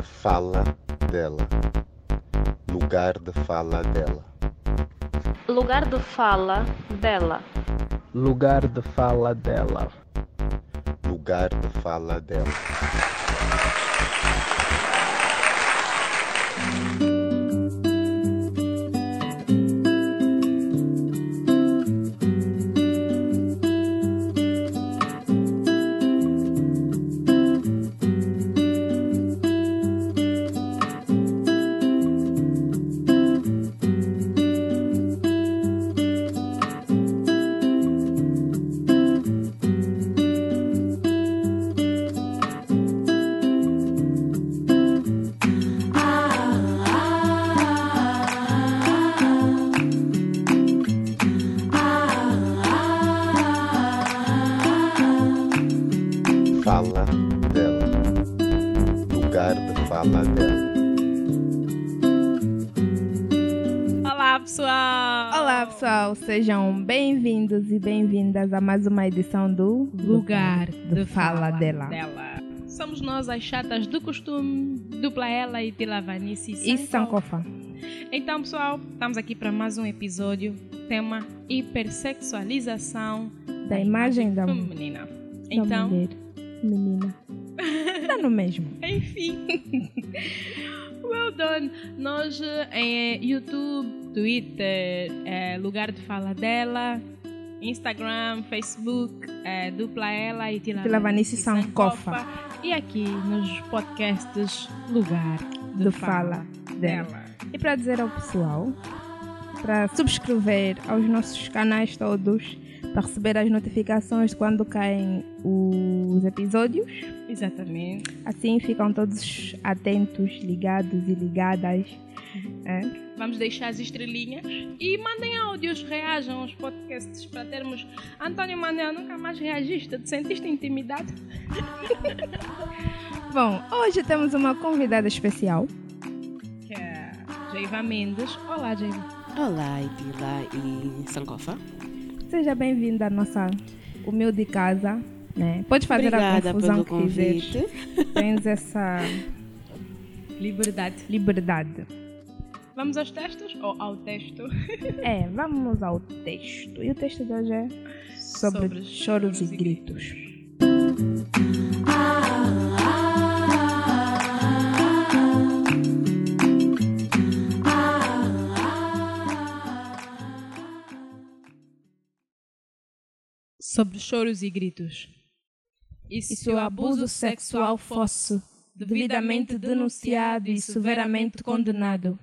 de fala dela. Lugar de fala dela. Lugar de fala dela. Lugar de fala dela. Lugar de fala dela. Bem-vindas a mais uma edição do Lugar de Fala dela. Somos nós as chatas do costume, dupla ela e Tilavanice E Sankofa. Então, pessoal, estamos aqui para mais um episódio, tema hipersexualização Da imagem da, da feminina. Então, mulher, menina. Tá no mesmo. enfim. well done. Nós eh, em YouTube, Twitter, eh, lugar de fala dela, Instagram, Facebook, eh, dupla ela e Tilavanice Tilavanice Sankofa. E aqui nos podcasts Lugar de Do Fala Fala dela. dela. E para dizer ao pessoal, para subscrever aos nossos canais todos, para receber as notificações quando caem os episódios. Exatamente. Assim ficam todos atentos, ligados e ligadas. É? Vamos deixar as estrelinhas e mandem áudios, reajam aos podcasts para termos. Antônio Manuel, nunca mais reagiste? Te sentiste intimidado? Bom, hoje temos uma convidada especial. Que é Jeiva Mendes. Olá, Jeiva. Olá, Itila e Sankofa. Seja bem-vinda à nossa humilde casa. Né? Pode fazer Obrigada a confusão pelo que convite. Tens essa Liberdade. liberdade. Vamos aos textos ou ao texto? É, vamos ao texto. E o texto de hoje é sobre, Sobre choros, choros e e gritos. Sobre choros e gritos. E se o abuso sexual fosse devidamente denunciado e severamente condenado,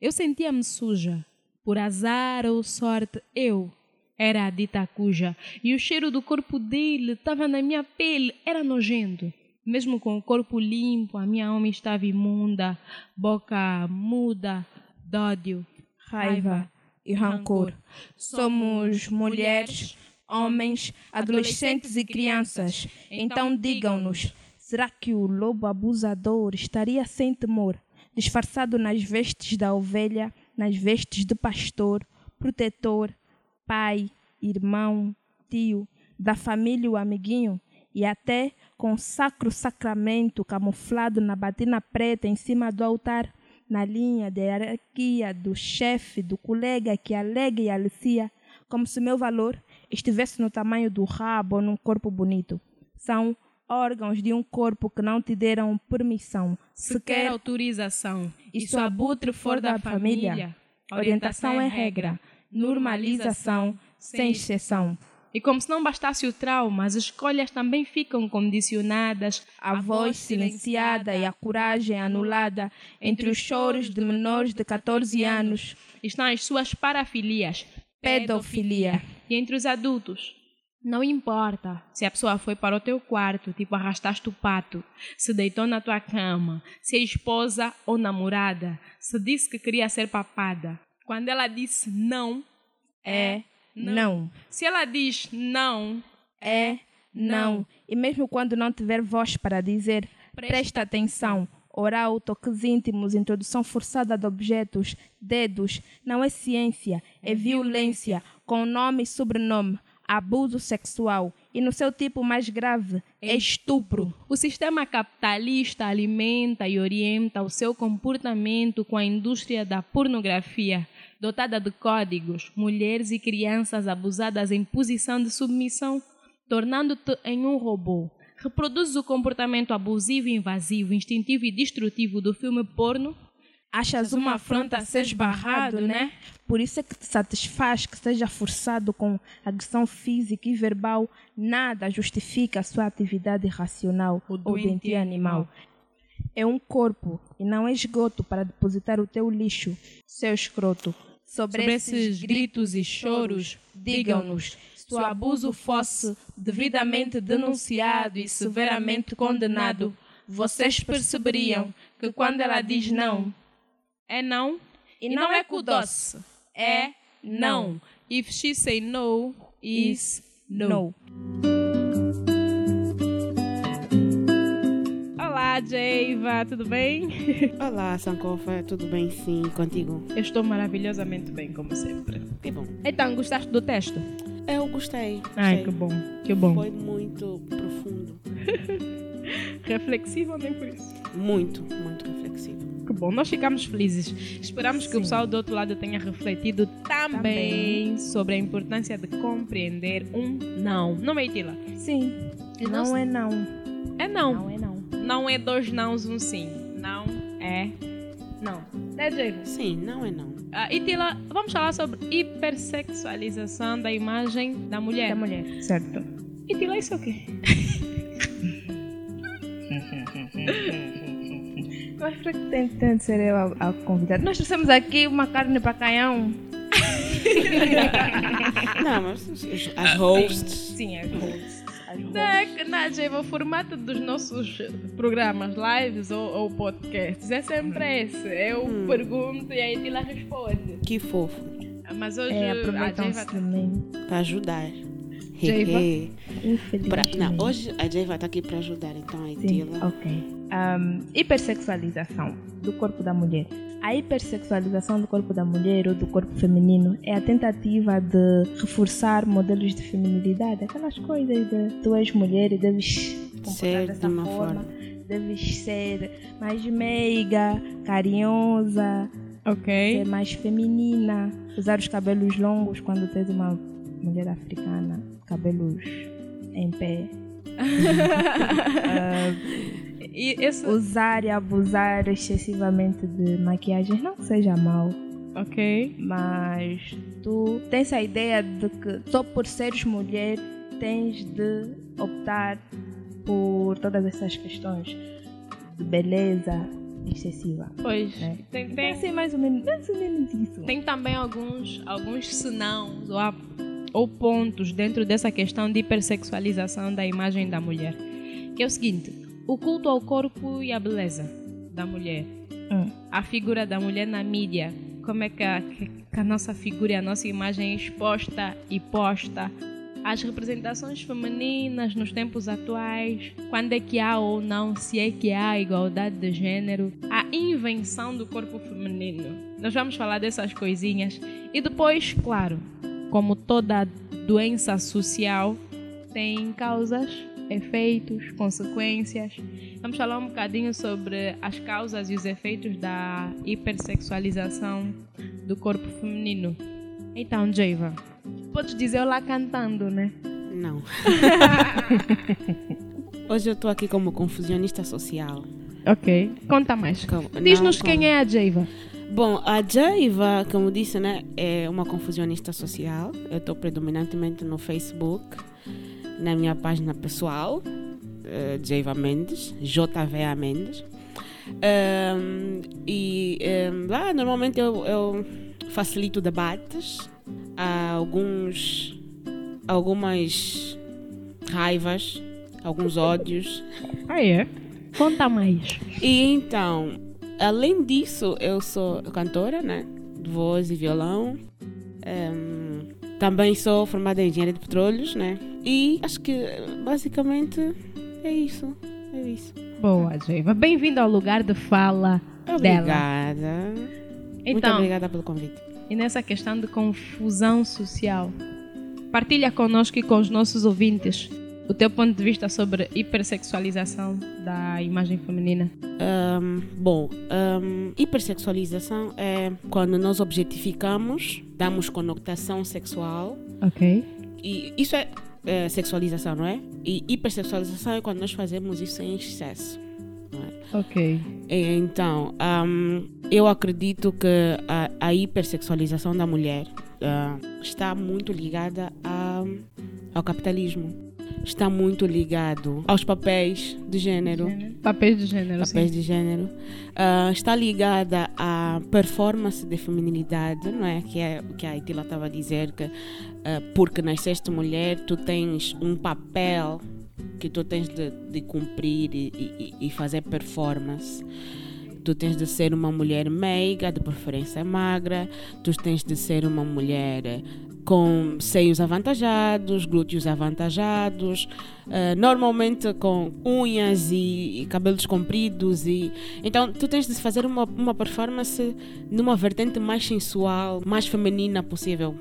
Eu sentia-me suja. Por azar ou sorte, eu era a dita cuja. E o cheiro do corpo dele estava na minha pele, era nojento. Mesmo com o corpo limpo, a minha alma estava imunda, boca muda, de ódio, raiva e rancor. Somos mulheres, homens, adolescentes e crianças. Então digam-nos: será que o lobo abusador estaria sem temor, disfarçado nas vestes da ovelha, nas vestes de pastor, protetor, pai, irmão, tio, da família o amiguinho? E até com o sacro sacramento camuflado na batina preta em cima do altar, na linha de hierarquia do chefe, do colega que alega e alicia, como se meu valor estivesse no tamanho do rabo ou num corpo bonito. São órgãos de um corpo que não te deram permissão, sequer sequer autorização. E se o abutre for da família, orientação é regra, normalização sem exceção. E como se não bastasse o trauma, as escolhas também ficam condicionadas. A voz silenciada e a coragem anulada entre os choros de menores de 14 anos, estão as suas parafilias, pedofilia. E entre os adultos, não importa se a pessoa foi para o teu quarto, tipo arrastaste o pato, se deitou na tua cama, se é esposa ou namorada, se disse que queria ser papada. Quando ela disse não, É não. Se ela diz não, É não. E mesmo quando não tiver voz para dizer, presta atenção. Oral, toques íntimos, introdução forçada de objetos, dedos, não é ciência, é violência, com nome e sobrenome, abuso sexual. e no seu tipo mais grave é estupro. O sistema capitalista alimenta e orienta o seu comportamento com a indústria da pornografia, dotada de códigos, mulheres e crianças abusadas em posição de submissão, tornando-te em um robô. Reproduzes o comportamento abusivo, invasivo, instintivo e destrutivo do filme porno Achas uma afronta a ser esbarrado, né? Por isso é que te satisfaz que seja forçado com agressão física e verbal. Nada justifica a sua atividade racional O ou doentia animal. É um corpo e não é esgoto para depositar o teu lixo, seu escroto. Sobre, Sobre esses gritos e choros, digam-nos se o abuso fosse devidamente denunciado e severamente condenado, vocês perceberiam que quando ela diz não, é não. e não é kudos, é não. If she say no, is no. No. Olá, Jeiva, tudo bem? Olá, Sankofa, tudo bem sim contigo? Eu estou maravilhosamente bem, como sempre. Que bom. Então, gostaste do texto? Eu gostei. Ai, gostei. que bom, que bom. Foi muito profundo. Reflexivo nem por isso. Muito, muito reflexivo. Que bom, nós ficamos felizes. Esperamos que o Sim. pessoal do outro lado tenha refletido também, sobre a importância de compreender um não. Não é, Itila? Sim, E não nós- é não. É não. Não é não. Não é dois nãos, um sim. Não é não. É, Jeiva? Sim, não é não. Ah, Itila, vamos falar sobre hipersexualização da imagem da mulher. Da mulher, certo. Itila, isso é o quê? Mas para que tem, tem de ser eu a, a convidada? Nós trouxemos aqui uma carne para canhão. Não, mas as, hosts. Sim, é. As hosts. Na, na Jeiva, o formato dos nossos programas, lives ou, ou podcasts é sempre esse. Eu Hum. pergunto e a Itila responde. Que fofo. Mas hoje É, a aproveitam-se Jeiva de mim. Para ajudar. Pra- não, hoje a Jay vai estar aqui para ajudar, então a Sim, Itila. ok. Ahm, hipersexualização do corpo da mulher. A hipersexualização do corpo da mulher ou do corpo feminino é a tentativa de reforçar modelos de feminilidade, aquelas coisas de tu és mulher e deves comportar Ser de dessa uma forma, forma. deves ser mais meiga, carinhosa, Ok. ser mais feminina, usar os cabelos longos quando tens uma mulher africana, cabelos em pé. Ah, E esse. usar e abusar excessivamente de maquiagem não que seja mal, Ok. mas tu tens a ideia de que só por seres mulher tens de optar por todas essas questões de beleza excessiva. Pois. É. Tem, Tem tem, assim mais ou menos, mais ou menos isso. tem também alguns, alguns senãos ou, a- ou pontos dentro dessa questão de hipersexualização da imagem da mulher. Que é o seguinte: o culto ao corpo e à beleza da mulher. Hum. A figura da mulher na mídia. Como é que a, que a nossa figura e a nossa imagem é exposta e posta. As representações femininas nos tempos atuais, quando é que há ou não, se é que há igualdade de gênero, a invenção do corpo feminino. Nós vamos falar dessas coisinhas. E depois, claro, como toda doença social, tem causas, efeitos, consequências. Vamos falar um bocadinho sobre as causas e os efeitos da hipersexualização do corpo feminino. Então, Jaiva, podes dizer lá cantando, né? Não. Hoje eu estou aqui como confusionista social. Ok. Conta mais. Como- Diz-nos quem como- é a Jaiva. Bom, a Jaiva, como disse, né, é uma confusionista social. Eu estou predominantemente no Facebook, na minha página pessoal, eh, Jaiva Mendes, JVA Mendes. Ehm, e ehm, lá, normalmente, eu, eu facilito debates, há alguns, algumas raivas, alguns ódios. Ah, é? Conta mais. E então, além disso, eu sou cantora, né? De voz e violão. Ehm, também sou formada em engenharia de petróleos, né? E acho que basicamente é isso. É isso. Boa, Jaiva. Bem-vindo ao lugar de fala dela. Obrigada. Muito Então, obrigada pelo convite. e nessa questão de confusão social, partilha conosco e com os nossos ouvintes o teu ponto de vista sobre hipersexualização da imagem feminina? Um, bom, um, hipersexualização é quando nós objetificamos, damos conotação sexual. Ok. E isso é, é sexualização, não é? E hipersexualização é quando nós fazemos isso em excesso. é? Ok. Então, um, eu acredito que a, a hipersexualização da mulher ah, está muito ligada a- ao capitalismo. Está muito ligado aos papéis de gênero. Papéis de gênero, Papéis sim. de gênero. Ah, está ligada à performance de feminilidade, não é? Que é o que a Itila estava a dizer, que ah, porque nasceste mulher, tu tens um papel que tu tens de, de cumprir e, e- e fazer performance. Tu tens de ser uma mulher meiga, de preferência magra, tu tens de ser uma mulher com seios avantajados, glúteos avantajados, eh, normalmente com unhas e, e cabelos compridos e então tu tens de fazer uma, uma performance numa vertente mais sensual, mais feminina possível.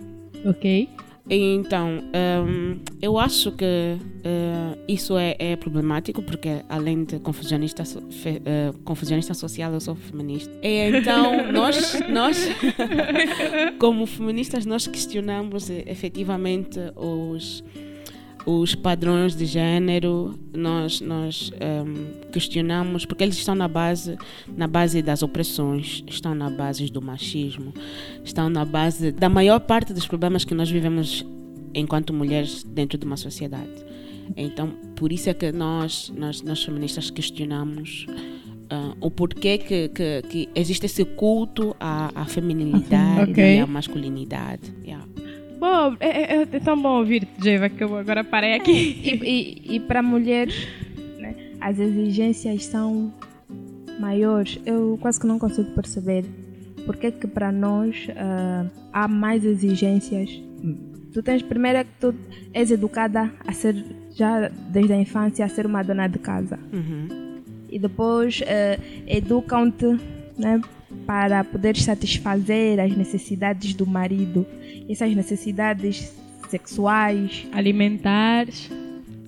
Ok. Então, hum, eu acho que eh, isso é, é problemático, porque além de confusionista, so- fe- eh, confusionista social, eu sou feminista. E então, nós, nós como feministas, nós questionamos eh, efetivamente os, os padrões de género, nós, nós hum, questionamos, porque eles estão na base, na base das opressões, estão na base do machismo, estão na base da maior parte dos problemas que nós vivemos enquanto mulheres dentro de uma sociedade. Então, por isso é que nós, nós, nós feministas questionamos ah, o porquê que, que, que existe esse culto à, à feminilidade Ok. e à masculinidade. Yeah. Bom, é, é- é tão bom ouvir-te, Jeva, que eu agora parei aqui. E, e, e para mulheres, né, as exigências são maiores. Eu quase que não consigo perceber porque é que para nós ah, há mais exigências. Tu tens primeiro é que tu és educada a ser já desde a infância a ser uma dona de casa Uhum. e depois eh, educam-te né, para poder satisfazer as necessidades do marido, essas necessidades sexuais, Alimentares,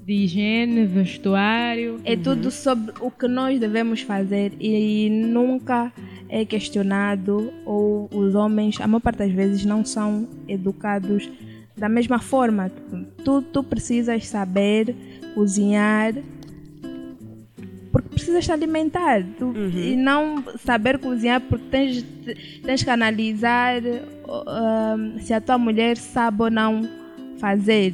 de higiene, vestuário. É tudo sobre o que nós devemos fazer e nunca é questionado ou os homens, a maior parte das vezes, não são educados da mesma forma. Tu, tu precisas saber cozinhar porque precisas te alimentar tu- e não saber cozinhar porque tens, tens que analisar uh, se a tua mulher sabe ou não fazer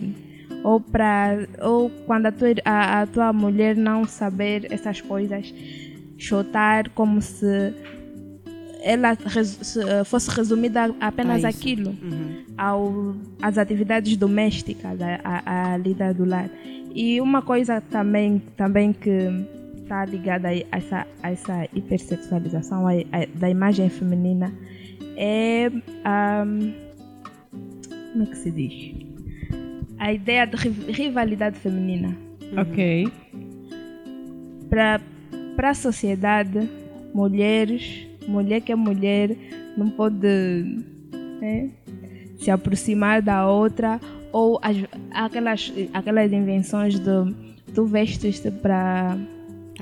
ou para ou quando a tua, a, a tua mulher não saber essas coisas chutar como se ela res- eh, fosse resumida apenas A isso. aquilo Uhum. ao, às atividades domésticas, a, a, a lida do lar. E uma coisa também, também que está ligada a essa, a essa hipersexualização a- a- da imagem feminina é. ahm, como é que se diz? A ideia de ri- rivalidade feminina. Ok. Para a sociedade, mulheres, mulher que é mulher, não pode né, se aproximar da outra ou as, aquelas, aquelas invenções de tu vestes-te para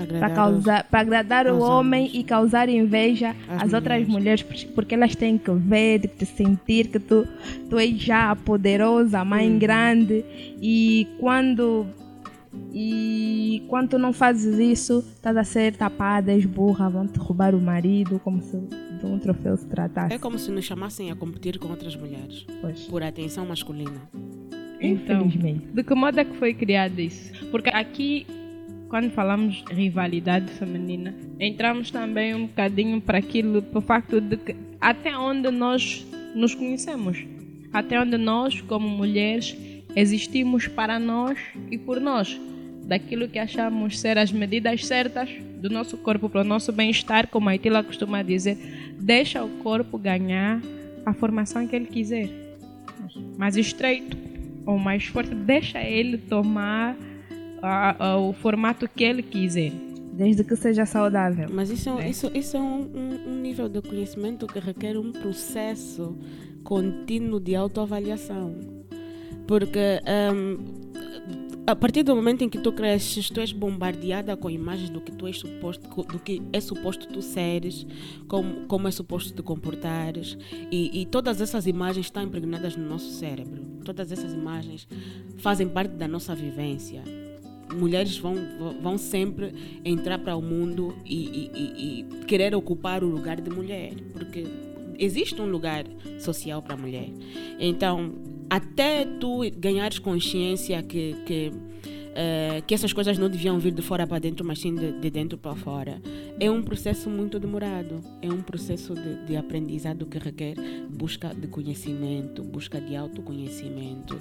para aos- causar para agradar o homem homens. e causar inveja Às às outras mulheres porque elas têm que ver te sentir que tu tu és já a poderosa a mãe Uhum. grande e quando e quando tu não fazes isso estás a ser tapada és burra vão te roubar o marido como se de um troféu se tratasse É como se nos chamassem a competir com outras mulheres Pois. por atenção masculina. Então, infelizmente de que modo é que foi criado isso? Porque aqui, quando falamos de rivalidade feminina, entramos também um bocadinho para aquilo, para o facto de que até onde nós nos conhecemos, até onde nós, como mulheres, existimos para nós e por nós, daquilo que achamos ser as medidas certas do nosso corpo para o nosso bem-estar, como a Itila costuma dizer, deixa o corpo ganhar a formação que ele quiser. Mais estreito ou mais forte, deixa ele tomar ah, ah, o formato que ele quiser. desde que seja saudável Mas isso, é um- É. isso, isso é um, um- um nível de conhecimento que requer um processo contínuo de autoavaliação. Porque hum, a partir do momento em que tu cresces, tu és bombardeada com imagens do que tu és suposto, do que é suposto tu seres, como, como é suposto te comportares, e, e todas essas imagens estão impregnadas no nosso cérebro. Todas essas imagens fazem parte da nossa vivência. Mulheres vão, vão sempre entrar para o mundo e, e, e, querer ocupar o lugar de mulher, porque existe um lugar social para a mulher. Então, até tu ganhares consciência que, que uh, que essas coisas não deviam vir de fora para dentro, mas sim de, de, dentro para fora. É um processo muito demorado, é um processo de, de aprendizado que requer busca de conhecimento, busca de autoconhecimento,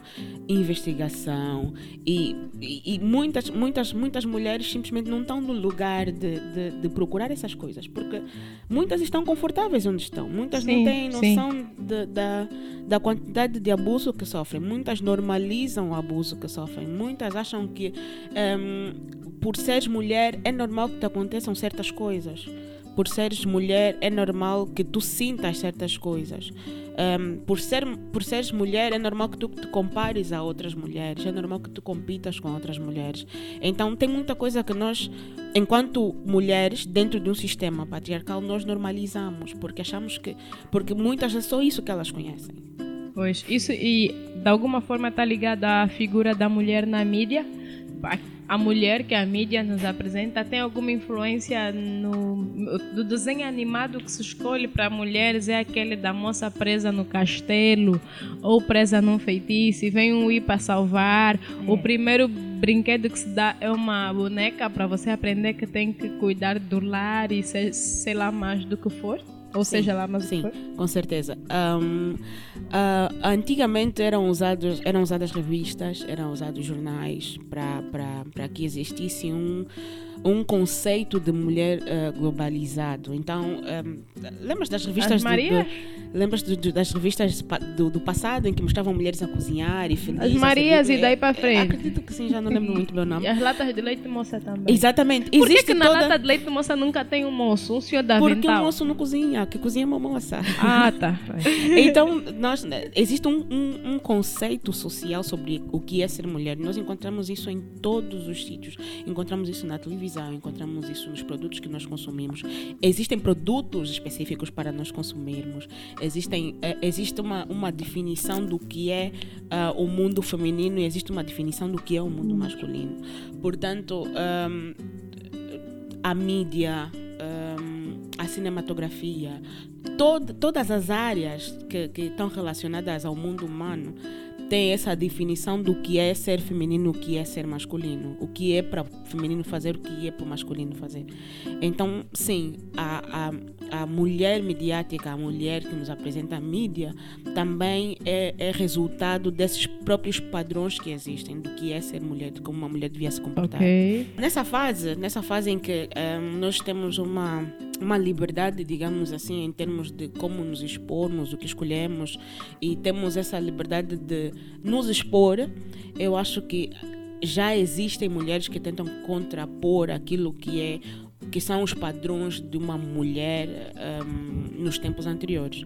investigação. E, e, e muitas, muitas, muitas mulheres simplesmente não estão no lugar de, de, de, procurar essas coisas, porque muitas estão confortáveis onde estão, muitas sim, não têm noção da, da quantidade de abuso que sofrem, muitas normalizam o abuso que sofrem, muitas acham que um, por seres mulher é normal que te aconteçam certas coisas. Por seres mulher é normal que tu sintas certas coisas. Um, por, ser, por seres mulher é normal que tu te compares a outras mulheres, é normal que tu compitas com outras mulheres. Então tem muita coisa que nós, enquanto mulheres, dentro de um sistema patriarcal, nós normalizamos, porque achamos que. Porque muitas é só isso que elas conhecem. Pois, isso e de alguma forma está ligado à figura da mulher na mídia a mulher que a mídia nos apresenta tem alguma influência no do desenho animado que se escolhe para mulheres é aquele da moça presa no castelo ou presa num feitiço e vem um ir para salvar. É. O primeiro brinquedo que se dá é uma boneca para você aprender que tem que cuidar do lar e sei, sei lá mais do que for. Ou sim, seja lá, mas sim, com certeza. Um, uh, antigamente eram usados eram usadas revistas, eram usados jornais para que existisse um um conceito de mulher uh, globalizado. Então, um, lembras das revistas do, do, lembras do, do, das revistas do, do, passado em que mostravam mulheres a cozinhar e felizes? As Marias e daí para frente. acredito que sim, já não lembro muito o meu nome. E as latas de leite moça também. Exatamente. Por que, que na toda... lata de leite moça nunca tem um moço, um senhor da Porque o moço não cozinha, que cozinha é uma moça. Ah, tá. então, nós, existe um, um, um conceito social sobre o que é ser mulher. Nós encontramos isso em todos os sítios. Encontramos isso na televisão encontramos isso nos produtos que nós consumimos. Existem produtos específicos para nós consumirmos. Existem, é, existe uma, uma definição do que é uh, o mundo feminino e existe uma definição do que é o mundo masculino. Portanto, um, a mídia, um, a cinematografia, todo, todas as áreas que, que estão relacionadas ao mundo humano tem essa definição do que é ser feminino, o que é ser masculino, o que é para o feminino fazer, o que é para o masculino fazer. Então, sim, a, a, a mulher mediática, a mulher que nos apresenta a mídia, também é, é resultado desses próprios padrões que existem do que é ser mulher, de como uma mulher devia se comportar. Okay. Nessa fase, nessa fase em que um, eh, nós temos uma uma liberdade, digamos assim, em termos de como nos expormos, o que escolhemos e temos essa liberdade de nos expor, eu acho que já existem mulheres que tentam contrapor aquilo que é que são os padrões de uma mulher um, nos tempos anteriores.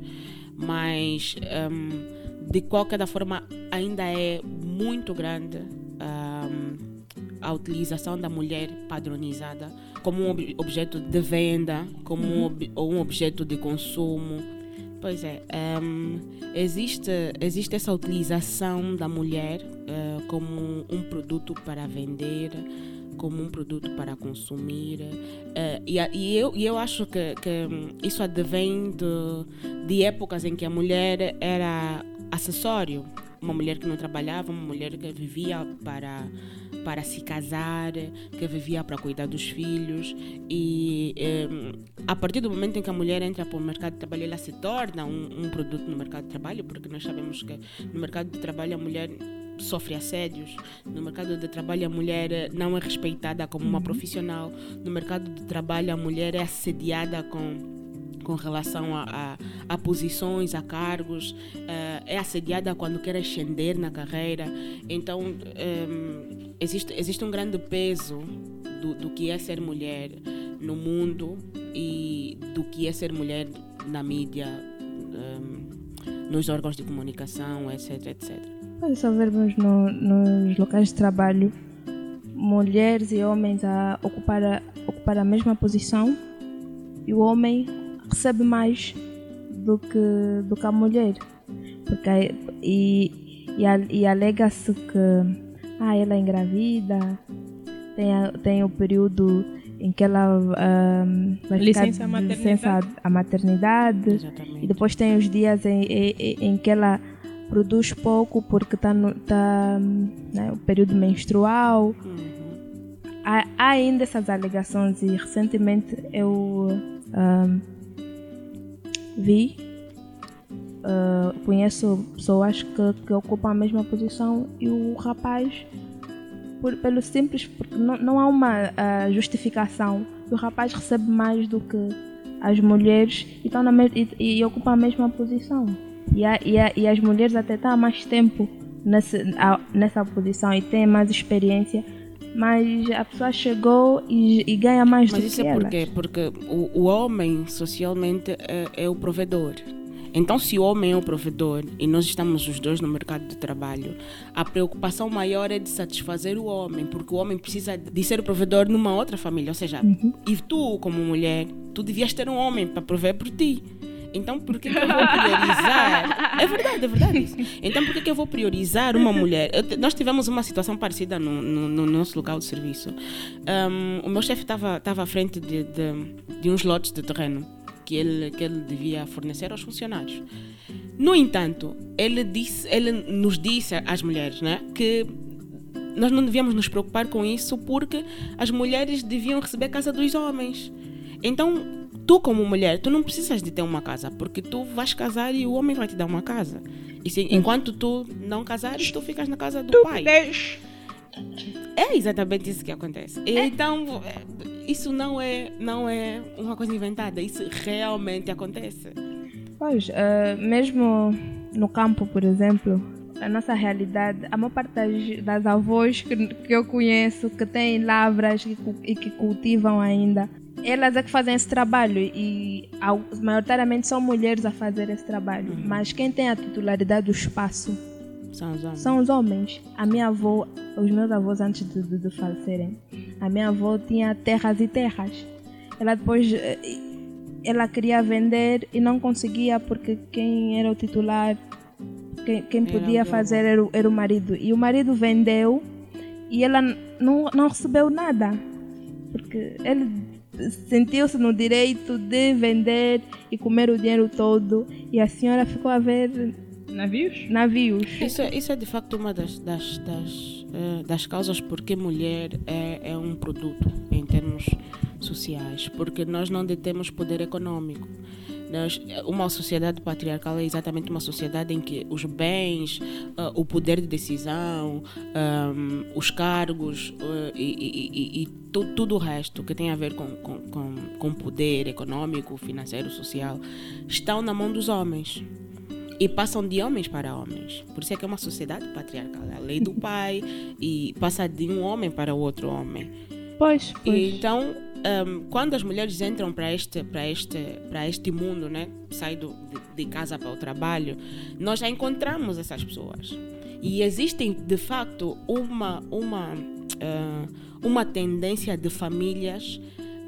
Mas um, de qualquer forma ainda é muito grande um, a utilização da mulher padronizada como um ob objeto de venda, como uhum. um, ob um objeto de consumo. Pois é, um, existe, existe essa utilização da mulher uh, como um produto para vender, como um produto para consumir. Uh, e, e, eu, e eu acho que, que isso advém de, de épocas em que a mulher era acessório uma mulher que não trabalhava, uma mulher que vivia para para se casar, que vivia para cuidar dos filhos e eh, a partir do momento em que a mulher entra para o mercado de trabalho, ela se torna um, um produto no mercado de trabalho, porque nós sabemos que no mercado de trabalho a mulher sofre assédios. No mercado de trabalho, a mulher não é respeitada como uma profissional. No mercado de trabalho, a mulher é assediada com com relação a, a, a posições, a cargos, uh, é assediada quando quer ascender na carreira. Então, um, ehm, existe, existe um grande peso do, do que é ser mulher no mundo e do que é ser mulher na mídia, um, ehm, nos órgãos de comunicação, etc, etc. Só vermos no, nos locais de trabalho, mulheres e homens a ocupar a, ocupar a mesma posição e o homem recebe mais do que, do que a mulher. Porque, e, e, e alega-se que ah, ela é engravida, tem, a- tem o período em que ela ahm, vai Licença ficar de maternidade. licença à maternidade. Exatamente. E depois tem os dias em, em, em que ela produz pouco porque está no tá, né, o período menstrual. Uhum. Há, há ainda essas alegações e recentemente eu ahm, vi, ah, conheço pessoas que, que ocupam a mesma posição e o rapaz, por, pelo simples, porque não, não há uma ah, justificação, o rapaz recebe mais do que as mulheres e, estão na me- e, e ocupam a mesma posição. E, a- e, a- e as mulheres até estão há mais tempo a- nessa posição e têm mais experiência, mas a pessoa chegou e, e ganha mais Mas do isso que é elas. por quê? Porque o, o homem socialmente é, é o provedor. Então, se o homem é o provedor e nós estamos os dois no mercado de trabalho, a preocupação maior é de satisfazer o homem, porque o homem precisa de ser o provedor numa outra família. Ou seja, e tu, como mulher, tu devias ter um homem para prover por ti. Então, por que, que eu vou priorizar? É verdade, é verdade isso. Então, por que, que eu vou priorizar uma mulher? Eu nós tivemos uma situação parecida no, no- no nosso local de serviço. Ahm, o meu chefe estava à frente de, de, de uns lotes de terreno que ele, que ele devia fornecer aos funcionários. No entanto, ele, disse, ele nos disse às mulheres né, que nós não devíamos nos preocupar com isso porque as mulheres deviam receber a casa dos homens. Então, tu como mulher, tu não precisas de ter uma casa, porque tu vais casar e o homem vai te dar uma casa. E se, enquanto tu não casares, tu ficas na casa do pai. É exatamente isso que acontece. Então, é, isso não é, não é uma coisa inventada, isso realmente acontece. Pois, eh, mesmo no campo, por exemplo, a nossa realidade, a maior parte das, das avós que, que eu conheço, que têm lavras e, e que cultivam ainda, elas é que fazem esse trabalho e maioritariamente são mulheres a fazer esse trabalho. Mas quem tem a titularidade do espaço São os homens. são os homens. A minha avó, os meus avós antes de, de, de falecerem, a minha avó tinha terras e terras. Ela depois, eh, ela queria vender e não conseguia porque quem era o titular, quem, quem podia fazer era o, era o marido. E o marido vendeu e ela não, não recebeu nada. Porque ele sentiu-se no direito de vender e comer o dinheiro todo e a senhora ficou a ver Navios? navios. Isso, é- isso é de facto uma das, das, das, eh, das causas porque mulher é, é um produto em termos sociais, porque nós não detemos poder econômico. Uma sociedade patriarcal é exatamente uma sociedade em que os bens, ah, o poder de decisão, ahm, os cargos ah, e, e- e- e tu- tudo o resto que tem a ver com, com, com, com poder econômico, financeiro, social, estão na mão dos homens e passam de homens para homens. Por isso é que é uma sociedade patriarcal. É a lei do pai e passa de um homem para outro homem. Pois, pois. Então, ahm, quando as mulheres entram para este, para este, para este mundo, né, do, de, de casa para o trabalho, nós já encontramos essas pessoas. E existem, de facto, uma, uma, ah, uma tendência de famílias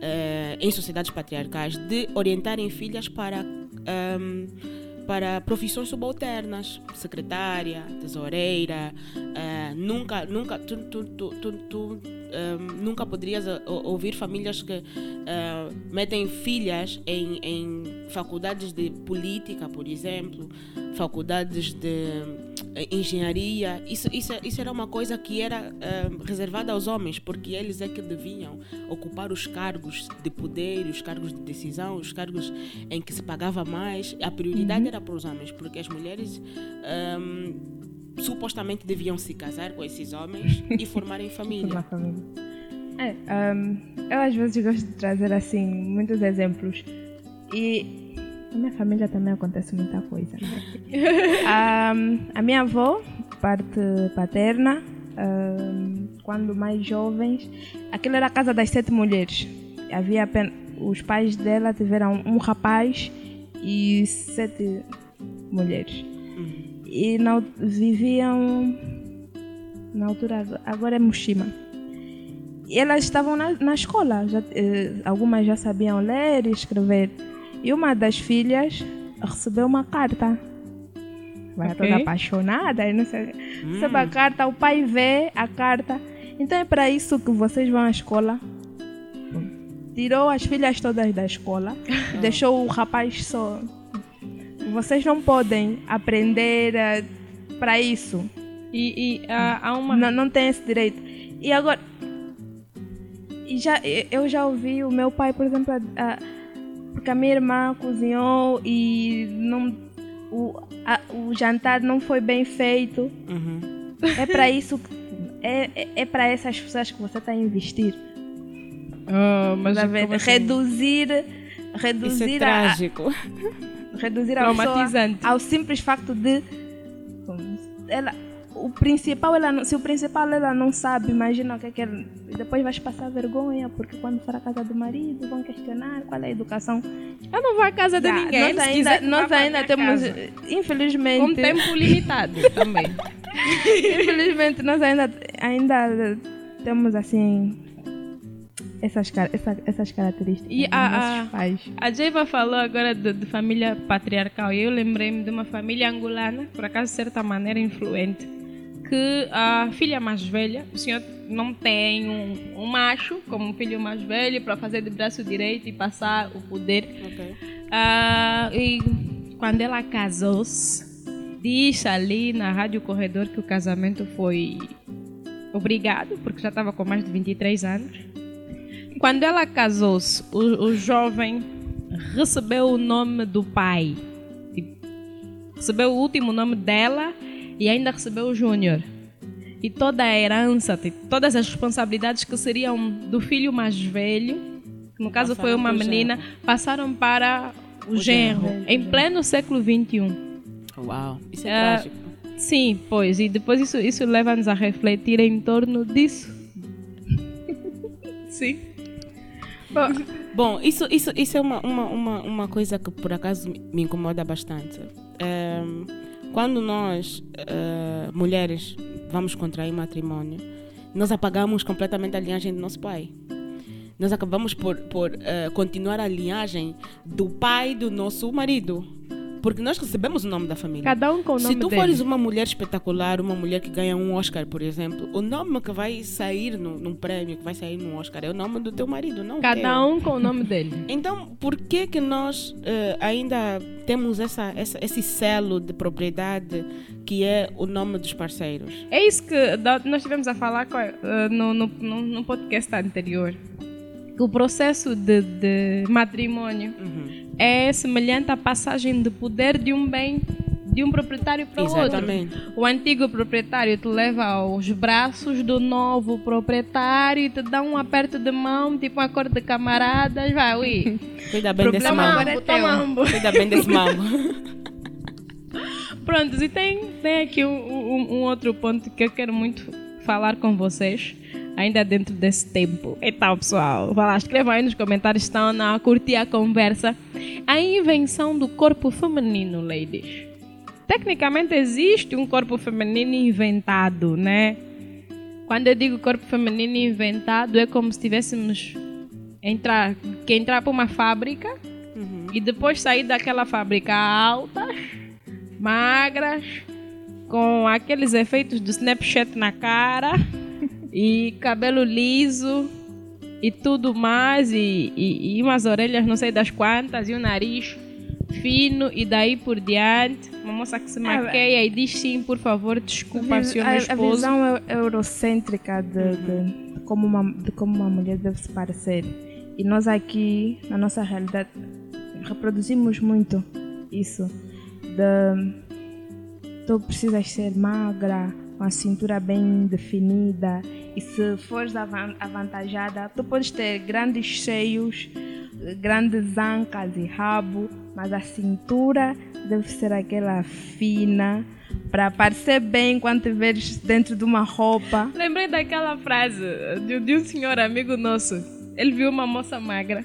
ah, em sociedades patriarcais de orientarem filhas para. ahm, para profissões subalternas, secretária, tesoureira, ah, nunca, nunca, tu, tu, tu, tu, ahm, nunca poderias ou- ouvir famílias que ah, metem filhas em, em faculdades de política, por exemplo, faculdades de eh, engenharia. Isso, isso, isso era uma coisa que era ah, reservada aos homens, porque eles é que deviam ocupar os cargos de poder, os cargos de decisão, os cargos em que se pagava mais. A prioridade era para os homens, porque as mulheres ahm, supostamente deviam se casar com esses homens e formarem família. família. É, ahm, eu às vezes gosto de trazer assim muitos exemplos e na minha família também acontece muita coisa. né? Ahm, a minha avó, parte paterna, ahm, quando mais jovens, aquilo era a casa das sete mulheres. Havia apenas, os pais dela tiveram um rapaz e sete mulheres. E não viviam na altura agora é Mushima. e elas estavam na, na escola, já, eh, algumas já sabiam ler e escrever. E uma das filhas recebeu uma carta. Vai Ok. toda apaixonada, não sei. Recebe a carta, o pai vê a carta. Então é para isso que vocês vão à escola. Tirou as filhas todas da escola, deixou o rapaz só. Vocês não podem aprender para isso. E, e ah, há uma. Não, não tem esse direito. E agora. E já, eu já ouvi o meu pai, por exemplo, a- porque a minha irmã cozinhou e não, o, a- o jantar não foi bem feito. Uhum. É para isso. É, é, é para essas pessoas que você está a investir. Ah, mas Tá vendo? assim? Reduzir. Isso é Reduzir, a, trágico. reduzir a pessoa ao simples facto de ela o principal ela não, se o principal ela não sabe imagina o que é que ela, depois vais passar vergonha porque quando for à casa do marido vão questionar qual é a educação Eu não vou à casa de Já, ninguém. nós se ainda, quiser, nós ainda temos casa. infelizmente Com tempo limitado também. infelizmente nós ainda ainda temos assim essas essa- essas características E a- pais A Jeiva falou agora de, de família patriarcal e eu lembrei-me de uma família angolana, por acaso de certa maneira influente, que a filha mais velha, o senhor não tem um, um macho como um filho mais velho para fazer de braço direito e passar o poder. Ok. Ah, e quando ela casou-se, disse ali na Rádio Corredor que o casamento foi obrigado, porque já estava com mais de 23 anos. Quando ela casou-se, o, o jovem recebeu o nome do pai. Tipo, Recebeu o último nome dela e ainda recebeu o Júnior. E toda a herança, tipo, todas as responsabilidades que seriam do filho mais velho, que no caso foi Passaram uma pro menina, passaram para o, O genro, genro. em pleno século XXI. Uau, isso é Ah, trágico. Sim, pois, e depois isso, isso leva-nos a refletir em torno disso. Sim. Bom, isso, isso, isso é uma, uma, uma, uma coisa que por acaso me- me incomoda bastante. Ehm, quando nós, eh, mulheres, vamos contrair matrimônio, nós apagamos completamente a linhagem do nosso pai. Nós acabamos por, por eh, continuar a linhagem do pai do nosso marido. Porque nós recebemos o nome da família. Cada um com o nome Se tu dele. fores uma mulher espetacular, uma mulher que ganha um Oscar, por exemplo, o nome que vai sair no, num prêmio, que vai sair num Oscar, é o nome do teu marido, não o teu. Cada um com o nome dele. Então, por que que nós eh, ainda temos essa, essa, esse selo de propriedade que é o nome dos parceiros? É isso que nós tivemos a falar eh, no, no, no podcast anterior. Que o processo de, de matrimônio Uhum. é semelhante à passagem de poder de um bem de um proprietário para o outro. Exatamente. O antigo proprietário te leva aos braços do novo proprietário e te dá um aperto de mão, tipo um acordo de camaradas, vai, ui. Cuida bem desse Problema mambo. é Mambo, teu. mambo. Cuida bem desse mambo. Pronto, e tem, tem aqui um, um- um outro ponto que eu quero muito falar com vocês, ainda dentro desse tempo. Então, pessoal, vai lá, escrevam aí nos comentários, estão a curtir a conversa. A invenção do corpo feminino, ladies. Tecnicamente existe um corpo feminino inventado, né? Quando eu digo corpo feminino inventado, é como se tivéssemos entrar, que entrar para uma fábrica Uhum. e depois sair daquela fábrica altas, magras, com aqueles efeitos do Snapchat na cara e cabelo liso e tudo mais e, e- e umas orelhas não sei das quantas e um nariz fino e daí por diante uma moça que se maqueia e diz sim por favor desculpa senhor meu a, a esposo visão eu- eurocêntrica de, de- de como uma, de como uma mulher deve se parecer. E nós aqui, na nossa realidade, reproduzimos muito isso. De, tu precisas ser magra, com a cintura bem definida. E se fores avan- avantajada, tu podes ter grandes seios, grandes ancas e rabo, mas a cintura deve ser aquela fina para parecer bem quando te veres dentro de uma roupa. Lembrei daquela frase de, de um senhor amigo nosso. Ele viu uma moça magra.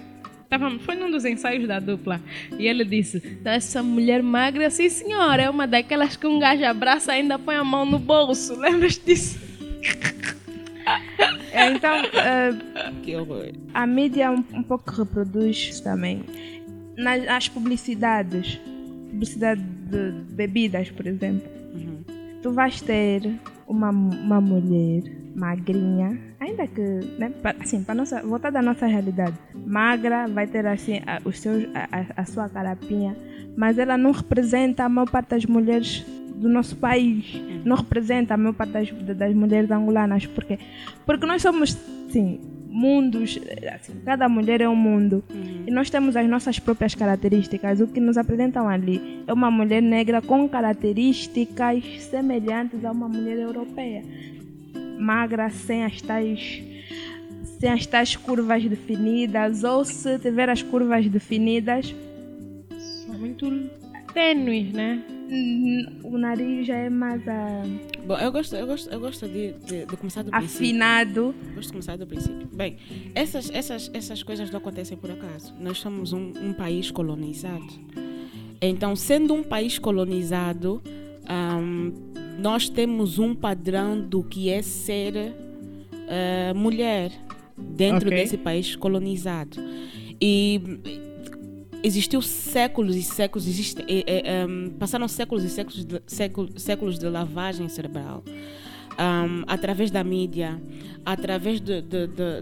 Tava, foi num dos ensaios da dupla. E ele disse: "Tá, Essa mulher magra, sim senhora, é uma daquelas que um gajo abraça e ainda põe a mão no bolso. Lembras disso? É, então, eh, Que horror. a mídia um, um pouco reproduz isso também. Nas, nas publicidades, publicidade de bebidas, por exemplo, Uhum. tu vais ter uma, uma mulher magrinha, ainda que, né, assim, para nossa, voltar da nossa realidade, magra, vai ter assim a, os seus, a, a- sua carapinha, mas ela não representa a maior parte das mulheres do nosso país, não representa a maior parte das, das mulheres angolanas, por quê? Porque nós somos, sim, mundos, assim, cada mulher é um mundo. E nós temos as nossas próprias características. O que nos apresentam ali é uma mulher negra com características semelhantes a uma mulher europeia. Magra, sem as tais, sem as tais curvas definidas, ou se tiver as curvas definidas, muito tênues, né? hum, o nariz já é mais ah, Bom, eu gosto, eu gosto, eu gosto de, de, de começar do princípio. afinado. Gosto de começar do princípio. Bem, essas, essas, essas coisas não acontecem por acaso. Nós somos um, um país colonizado. Então, sendo um país colonizado, ahm, nós temos um padrão do que é ser ah, mulher dentro Ok. desse país colonizado. E existiu séculos e séculos, existe, eh, eh, ahm, passaram séculos e séculos de, século- séculos de lavagem cerebral ahm, através da mídia, através de- de- de-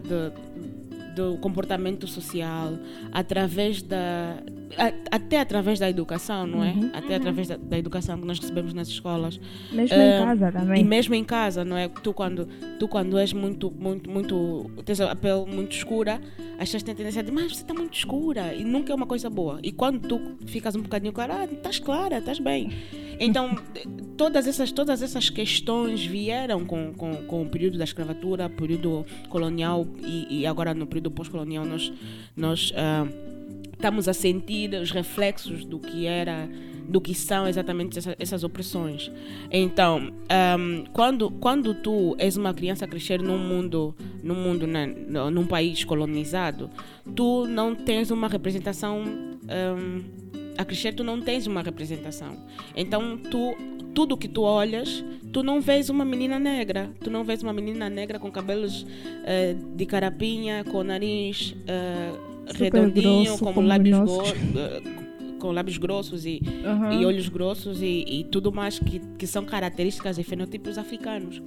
do comportamento social, através da a- até através da educação, não é? Até através da, da educação que nós recebemos nas escolas. Mesmo Ah, em casa E também. mesmo em casa, não é? Tu quando, tu quando és muito, muito, muito. tens a pele muito escura, as pessoas têm a tendência de, mas você está muito escura. E nunca é uma coisa boa. E quando tu ficas um bocadinho clara, ah, estás clara, estás bem. Então, todas essas, todas essas questões vieram com, com, com o período da escravatura, período colonial e, e agora no período pós-colonial nós. nós ah, estamos a sentir os reflexos do que era do que são exatamente essa- essas opressões então ahm, quando quando tu és uma criança a crescer num mundo num mundo né, num país colonizado tu não tens uma representação ahm, a crescer tu não tens uma representação então tu tudo que tu olhas tu não vês uma menina negra tu não vês uma menina negra com cabelos eh, de carapinha com nariz eh, redondinho grosso, como como lábios os nossos. Com lábios grossos e, Aham. e olhos grossos e, e tudo mais que, que são características e fenotipos africanos.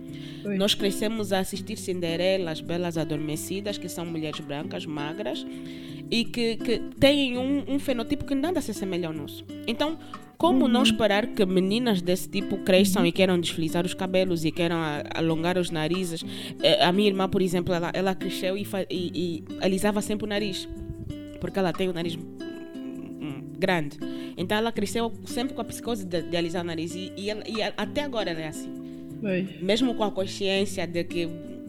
Pois. Nós crescemos a assistir Cinderelas, belas adormecidas, que são mulheres brancas, magras, e que, que têm um, um fenotipo que nada se assemelha ao nosso. Então, como não esperar que meninas desse tipo cresçam e queiram deslizar os cabelos e queiram alongar os narizes? Eh, A minha irmã, por exemplo, ela, ela cresceu e, e, e alisava sempre o nariz, porque ela tem o nariz grande. Então ela cresceu sempre com a psicose de, de alisar o nariz e, e ela- e até agora ela é assim. Mesmo com a consciência de que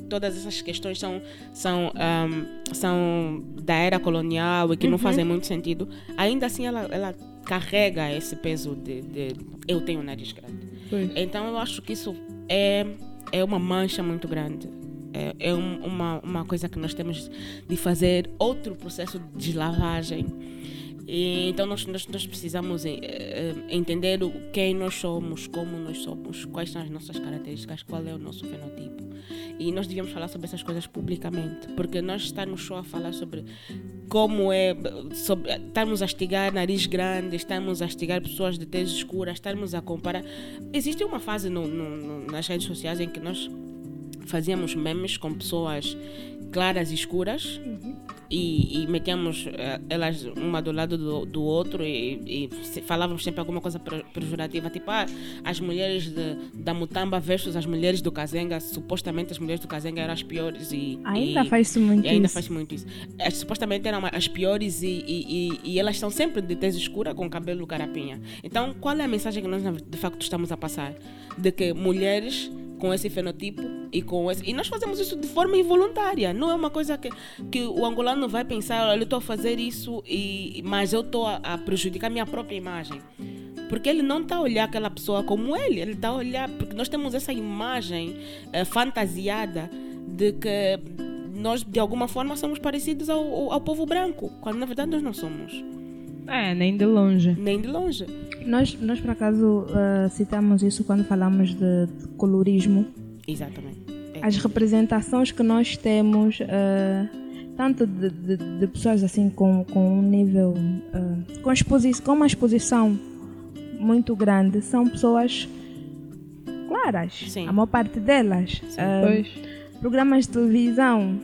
todas essas questões são, são, ahm, são da era colonial e que não fazem muito sentido, ainda assim ela, ela carrega esse peso de, de eu tenho um nariz grande. Então eu acho que isso é, é uma mancha muito grande. É, é um- uma, uma coisa que nós temos de fazer outro processo de deslavagem. E, então nós, nós, nós precisamos eh, entender quem nós somos, como nós somos, quais são as nossas características, qual é o nosso fenotipo. E nós devíamos falar sobre essas coisas publicamente, porque nós estamos só a falar sobre como é, sobre, estamos a estigar nariz grande, estamos a estigar pessoas de tez escura, estamos a comparar. Existe uma fase no, no- no- nas redes sociais em que nós fazíamos memes com pessoas claras e escuras e, e metíamos eh, elas uma do lado do, do outro e, e falávamos sempre alguma coisa pejorativa, tipo ah, as mulheres de- da Mutamba versus as mulheres do Kazenga, supostamente as mulheres do Kazenga eram as piores e, Ainda e- faz-se muito e ainda isso. faz muito isso. As, supostamente eram as piores e, e, elas são sempre de tez escura com cabelo carapinha. Então, qual é a mensagem que nós de facto estamos a passar? De que mulheres com esse fenotipo e com esse. E nós fazemos isso de forma involuntária. Não é uma coisa que, que o angolano vai pensar, olha, eu estou a fazer isso, e, mas eu estou a, a prejudicar a minha própria imagem. Porque ele não está a olhar aquela pessoa como ele, ele está a olhar. Porque nós temos essa imagem eh, fantasiada de que nós, de alguma forma, somos parecidos ao, ao, ao povo branco, quando na verdade nós não somos, É, nem de longe. nem de longe. Nós, nós por acaso, ah, citamos isso quando falamos de, de colorismo. Exatamente. as representações que nós temos, eh, tanto de, de- de pessoas assim com, com um nível, eh, com, exposi com uma exposição muito grande, são pessoas claras, Sim. a maior parte delas. Pois. programas de televisão,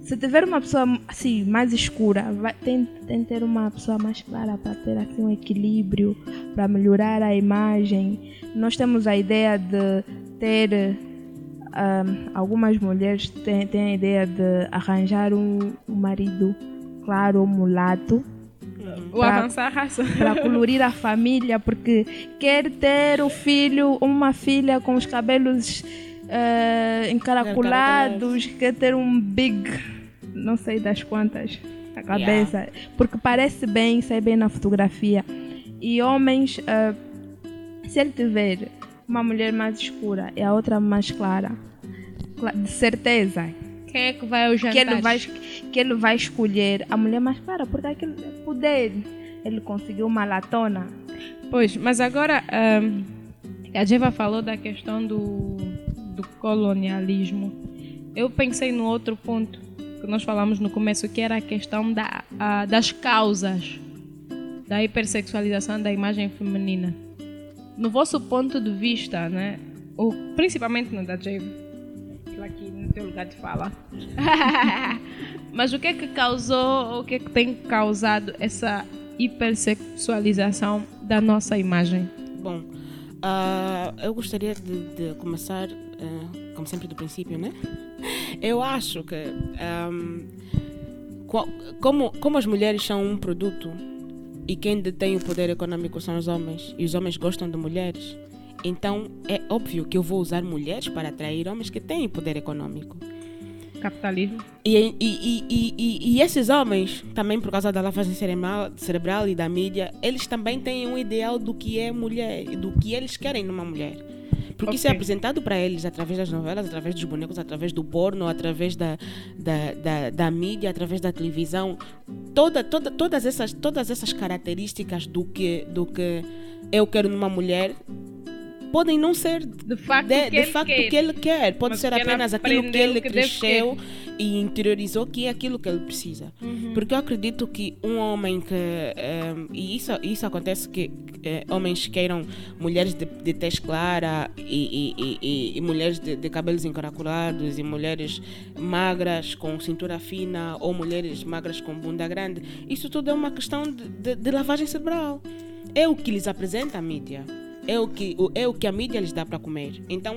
se tiver uma pessoa assim mais escura, vai, tem, tem que ter uma pessoa mais clara para ter assim um equilíbrio, para melhorar a imagem. Nós temos a ideia de ter ahm, algumas mulheres têm, têm a ideia de arranjar um, um marido claro ou mulato O Pra- avançar a raça. para colorir a família, porque quer ter o filho, uma filha com os cabelos eh, encaracolados, quer ter um big, não sei das quantas, na cabeça, porque parece bem, sai bem na fotografia. E homens, eh, se ele tiver uma mulher mais escura e a outra mais clara, cla- de certeza. Quem é que vai ao jantar? que ele vai que ele vai escolher a mulher mais clara porque aquele é poder ele conseguiu uma latona. Pois, mas agora ahm, a Jeva falou da questão do, do colonialismo. Eu pensei no outro ponto que nós falamos no começo, que era a questão da, a- das causas da hipersexualização da imagem feminina. No vosso ponto de vista, né, ou principalmente no da ela aqui no teu lugar de fala. Mas o que é que causou, o que é que tem causado essa hipersexualização da nossa imagem? Bom, ah, eu gostaria de, de começar, ah, como sempre, do princípio, né? Eu acho que, ahm, qual- como, como as mulheres são um produto e quem detém o poder econômico são os homens, e os homens gostam de mulheres, então é óbvio que eu vou usar mulheres para atrair homens que têm poder econômico. Capitalismo. E, e, e, e, e- e esses homens, também por causa da lavagem cerebral, cerebral e da mídia, eles também têm um ideal do que é mulher e do que eles querem numa mulher. Porque isso é apresentado para eles através das novelas, através dos bonecos, através do porno, através da, da, da, da mídia, através da televisão. Toda, toda, todas, essas, todas essas características do que, do que eu quero numa mulher podem não ser De facto, de, o que de ele facto que ele quer. Pode Mas ser apenas aquilo que ele que cresceu e interiorizou que é aquilo que ele precisa. Uhum. Porque eu acredito que um homem que. ehm, e isso, isso acontece que eh, homens queiram mulheres de, de tez clara e, e- e- e- mulheres de, de cabelos encaracolados e mulheres magras com cintura fina ou mulheres magras com bunda grande. Isso tudo é uma questão de- de lavagem cerebral. É o que lhes apresenta a mídia. É o que, é o que a mídia lhes dá para comer. Então,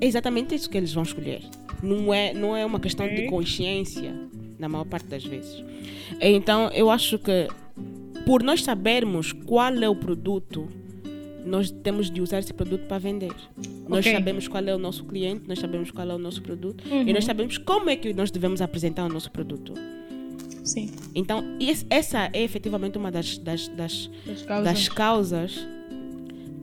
é exatamente isso que eles vão escolher. Não é, não é uma questão de consciência, na maior parte das vezes. Então, eu acho que por nós sabermos qual é o produto, nós temos de usar esse produto para vender. Nós Ok. sabemos qual é o nosso cliente, nós sabemos qual é o nosso produto e nós sabemos como é que nós devemos apresentar o nosso produto. Sim. Então, essa é efetivamente uma das, das, das, Das causas. das causas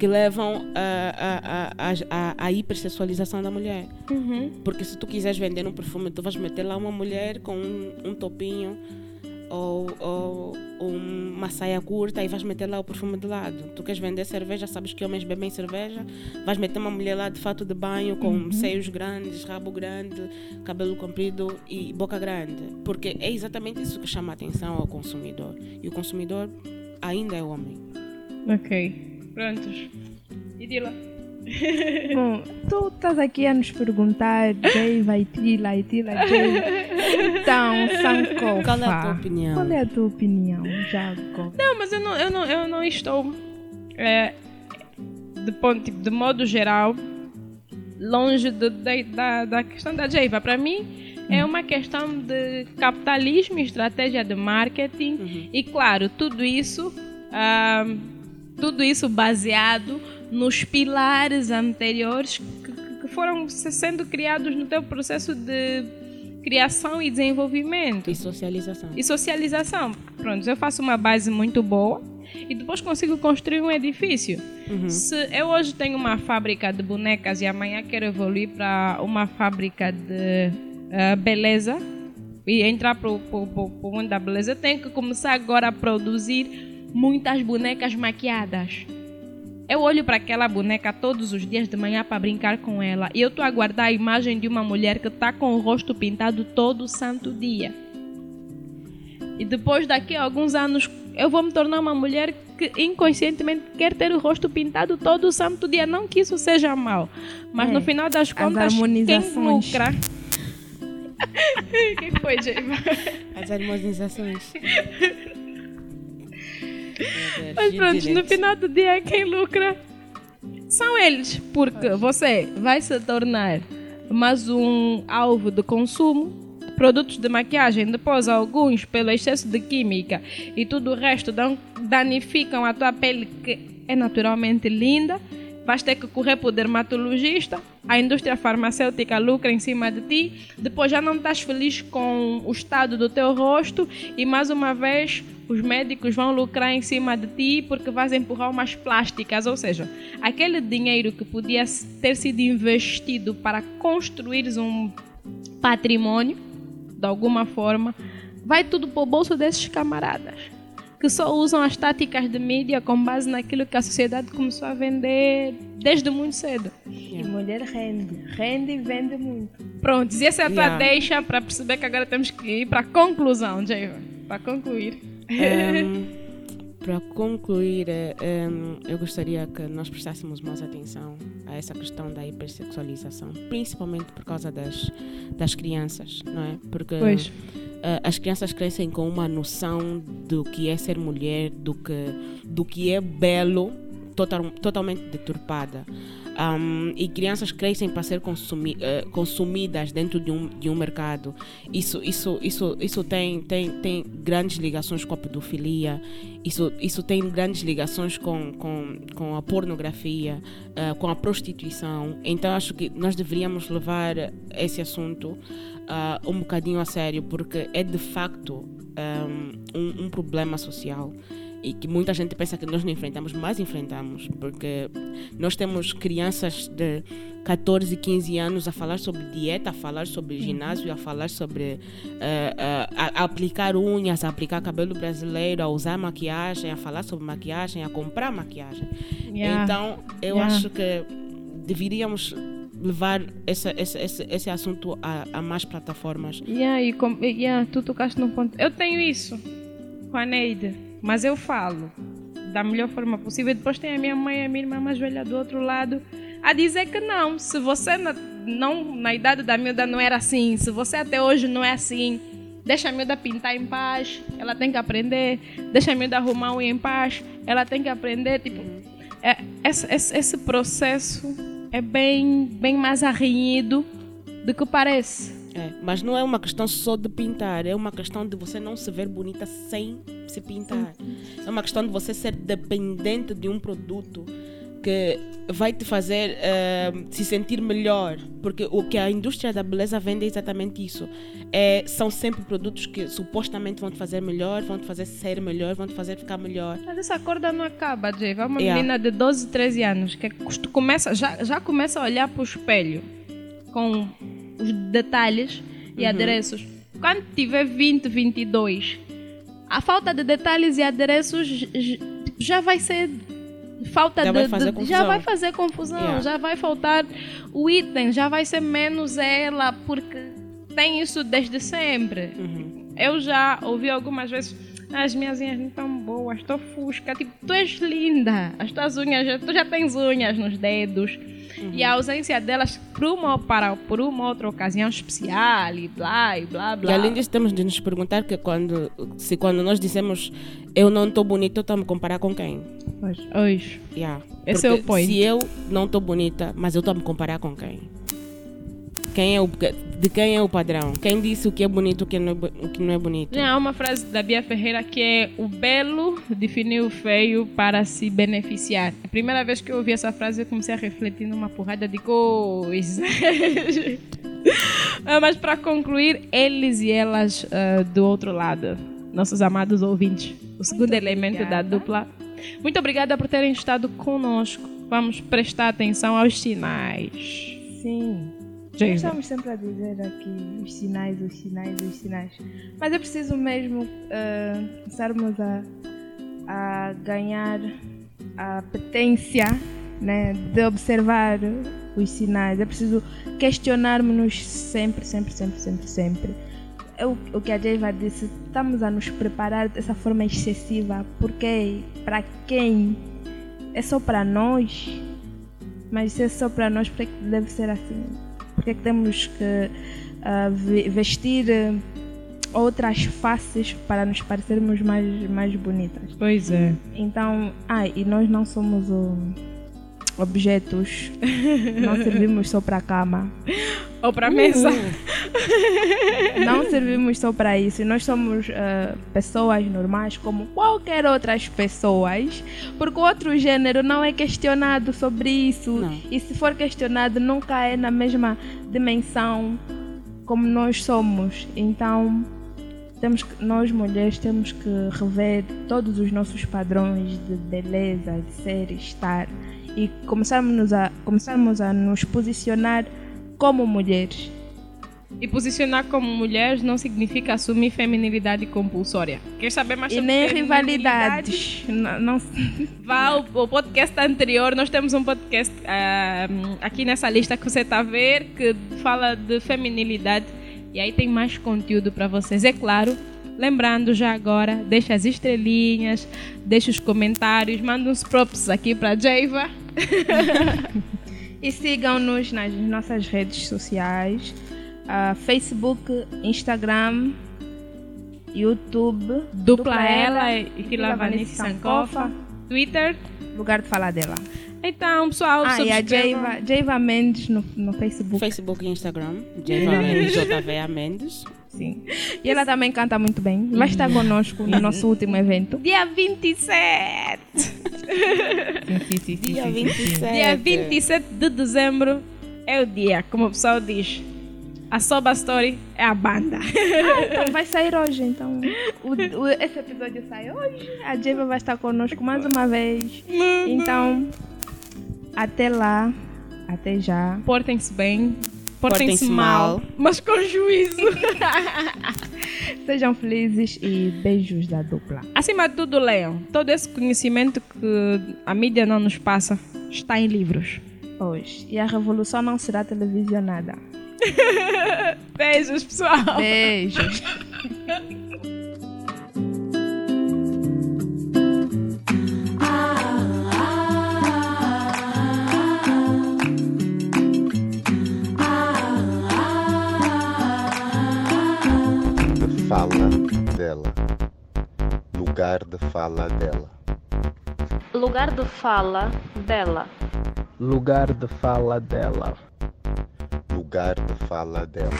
que levam a, a, a, a hipersexualização da mulher. Uhum. Porque se tu quiseres vender um perfume, tu vais meter lá uma mulher com um, topinho ou, ou uma saia curta e vais meter lá o perfume de lado. Tu queres vender cerveja, sabes que homens bebem cerveja, vais meter uma mulher lá de fato de banho com seios grandes, rabo grande, cabelo comprido e boca grande. Porque é exatamente isso que chama a atenção ao consumidor. E o consumidor ainda é homem. Ok. Prontos. E Dila? Bom, tu estás aqui a nos perguntar Jay vai tila e tila Jay então Sankofa Qual é a tua opinião? qual é a tua opinião Jago Não, mas eu não, eu não, eu não estou, é, de, ponto, tipo, de modo geral, longe de- da- da, da questão da Jaiva. Para mim, é uma questão de capitalismo e estratégia de marketing. Uhum. E, claro, tudo isso, ah, tudo isso baseado nos pilares anteriores que, foram se- sendo criados no teu processo de criação e desenvolvimento E socialização. e socialização. Pronto, eu faço uma base muito boa e depois consigo construir um edifício. Uhum. Se eu hoje tenho uma fábrica de bonecas e amanhã quero evoluir para uma fábrica de eh, beleza e entrar para o mundo da beleza, eu tenho que começar agora a produzir muitas bonecas maquiadas. Eu olho para aquela boneca todos os dias de manhã para brincar com ela e eu estou a guardar a imagem de uma mulher que está com o rosto pintado todo santo dia. E depois daqui a alguns anos eu vou me tornar uma mulher que inconscientemente quer ter o rosto pintado todo o santo dia. Não que isso seja mal, mas É, no final das contas, quem lucra? quem foi, Jeiva? As harmonizações. Mas pronto, no final do dia quem lucra são eles, porque você vai se tornar mais um alvo de consumo. Produtos de maquiagem, depois alguns pelo excesso de química e tudo o resto danificam a tua pele que é naturalmente linda. Vais ter que correr para o dermatologista, a indústria farmacêutica lucra em cima de ti, depois já não estás feliz com o estado do teu rosto. E mais uma vez os médicos vão lucrar em cima de ti porque vais empurrar umas plásticas, ou seja, aquele dinheiro que podia ter sido investido para construir um patrimônio, de alguma forma, vai tudo para o bolso desses camaradas que só usam as táticas de mídia com base naquilo que a sociedade começou a vender desde muito cedo. E mulher rende. Rende e vende muito. Pronto, e essa é a tua Yeah. deixa para perceber que agora temos que ir para a conclusão, Jaiva. Para concluir. Ehm, para concluir, eh, ehm, eu gostaria que nós prestássemos mais atenção a essa questão da hipersexualização, principalmente por causa das, das crianças, não é? Porque Pois. eh, as crianças crescem com uma noção do que é ser mulher, do que, do que é belo, total, totalmente deturpada. Um, e crianças crescem para ser consumi eh, consumidas dentro de um, de um mercado. Isso, isso, isso, isso tem, tem, tem grandes ligações com a pedofilia, isso, isso tem grandes ligações com, com, com a pornografia, eh, com a prostituição. Então acho que nós deveríamos levar esse assunto ah, um bocadinho a sério, porque é de facto um, um, problema social e que muita gente pensa que nós não enfrentamos, mas enfrentamos, porque nós temos crianças de 14, 15 anos a falar sobre dieta, a falar sobre ginásio, a falar sobre eh, a, a aplicar unhas, a aplicar cabelo brasileiro, a usar maquiagem, a falar sobre maquiagem, a comprar maquiagem. Yeah. Então, eu Yeah. acho que deveríamos levar esse, esse, esse, esse assunto a, a mais plataformas. Yeah, e com, yeah, tu tocaste num ponto. Eu tenho isso com a Neide, mas eu falo da melhor forma possível. Depois tem a minha mãe e a minha irmã mais velha do outro lado a dizer que não. Se você na, não, na idade da miúda não era assim, se você até hoje não é assim, deixa a miúda pintar em paz, ela tem que aprender. Deixa a miúda arrumar unha em paz, ela tem que aprender. Tipo, é, esse, esse, esse processo é bem, bem mais arranhido do que parece. É, mas não é uma questão só de pintar, é uma questão de você não se ver bonita sem se pintar. É uma questão de você ser dependente de um produto que vai te fazer eh, se sentir melhor. Porque o que a indústria da beleza vende é exatamente isso. É, são sempre produtos que supostamente vão te fazer melhor, vão te fazer ser melhor, vão te fazer ficar melhor. Mas essa corda não acaba, Jay. Vai uma Yeah. menina de 12, 13 anos que costu- começa, já, já começa a olhar para o espelho com os detalhes e adereços. Quando tiver 20, 22, a falta de detalhes e adereços já vai ser falta Já de, vai de- já vai fazer confusão, Yeah. já vai faltar o item, já vai ser menos ela porque tem isso desde sempre. Uhum. Eu já ouvi algumas vezes, "Ah, as minhas unhas não estão boas, estou fusca. Tipo, tu és linda, as tuas unhas, tu já tens unhas nos dedos. E a ausência delas por uma, para, por uma outra ocasião especial e blá, e blá, blá. E além disso, temos de nos perguntar que quando, se quando nós dizemos eu não estou bonita, eu estou a me comparar com quem? Hoje. Yeah. Esse é o Porque point. Se eu não estou bonita, mas eu estou a me comparar com quem? Quem é o, de quem é o padrão? Quem disse o que é bonito e o que não é, o que não é bonito? Há uma frase da Bia Ferreira que é o belo definiu o feio para se beneficiar. A primeira vez que eu ouvi essa frase eu comecei a refletir numa porrada de coisas. Ah, Mas para concluir, eles e elas ah, do outro lado, nossos amados ouvintes, o segundo elemento da obrigada. dupla. Muito obrigada por terem estado conosco. Vamos prestar atenção aos sinais. Sim. Nós estamos sempre a dizer aqui os sinais, os sinais, os sinais. Mas é preciso mesmo eh, começarmos a, a ganhar a potência né, de observar os sinais. É preciso questionarmos-nos sempre, sempre, sempre, sempre, sempre. É o, o que a Jaiva disse, estamos a nos preparar dessa forma excessiva. Porque para quem? É só para nós? Mas se é só para nós, por que deve ser assim? Por que temos que uh, vestir outras faces para nos parecermos mais, mais bonitas? Pois é. Então, ah, e nós não somos o objetos. Não servimos só para a cama. Ou para a mesa. Não servimos só para isso. Nós somos uh, pessoas normais como qualquer outras pessoas. Porque o outro gênero não é questionado sobre isso. Não. E se for questionado, nunca é na mesma dimensão como nós somos. Então, temos que, nós mulheres temos que rever todos os nossos padrões de beleza, de ser, estar e começarmos a, começarmos a nos posicionar como mulheres. E posicionar como mulheres não significa assumir feminilidade compulsória. Quer saber mais E sobre nem feminilidade? rivalidades. Não, não- Vá ao, ao podcast anterior, nós temos um podcast ah, aqui nessa lista que você está a ver que fala de feminilidade e aí tem mais conteúdo para vocês. É claro, lembrando já agora, deixa as estrelinhas, deixa os comentários, manda uns props aqui para Jaiva. E sigam-nos nas nossas redes sociais: ah, Facebook, Instagram, YouTube, Dupla ela e Fila Vanessa Sankofa. Twitter. lugar de falar dela. Então, pessoal, Ah, e a subscrevam. Jaiva, Jaiva Mendes no, no Facebook. Facebook e Instagram. Jeva Mendes, JVA Mendes. Sim. E ela também canta muito bem. Vai estar conosco no nosso último evento. Dia 27! Dia 27. Dia 27 de dezembro é o dia, como o pessoal diz. A Soba Story é a banda. Então vai sair hoje, então. O, o- esse episódio sai hoje. A Jaiva vai estar conosco mais uma vez. Então, até lá. Até já. Portem-se bem, portem-se mal, mal. mas com juízo. Sejam felizes e beijos da dupla. Acima de tudo, leiam. Todo esse conhecimento que a mídia não nos passa está em livros. Hoje. E a revolução não será televisionada. Beijos, pessoal. Beijos. de fala dela. Lugar de fala dela. Lugar de fala dela. Lugar de fala dela lugar de fala dela.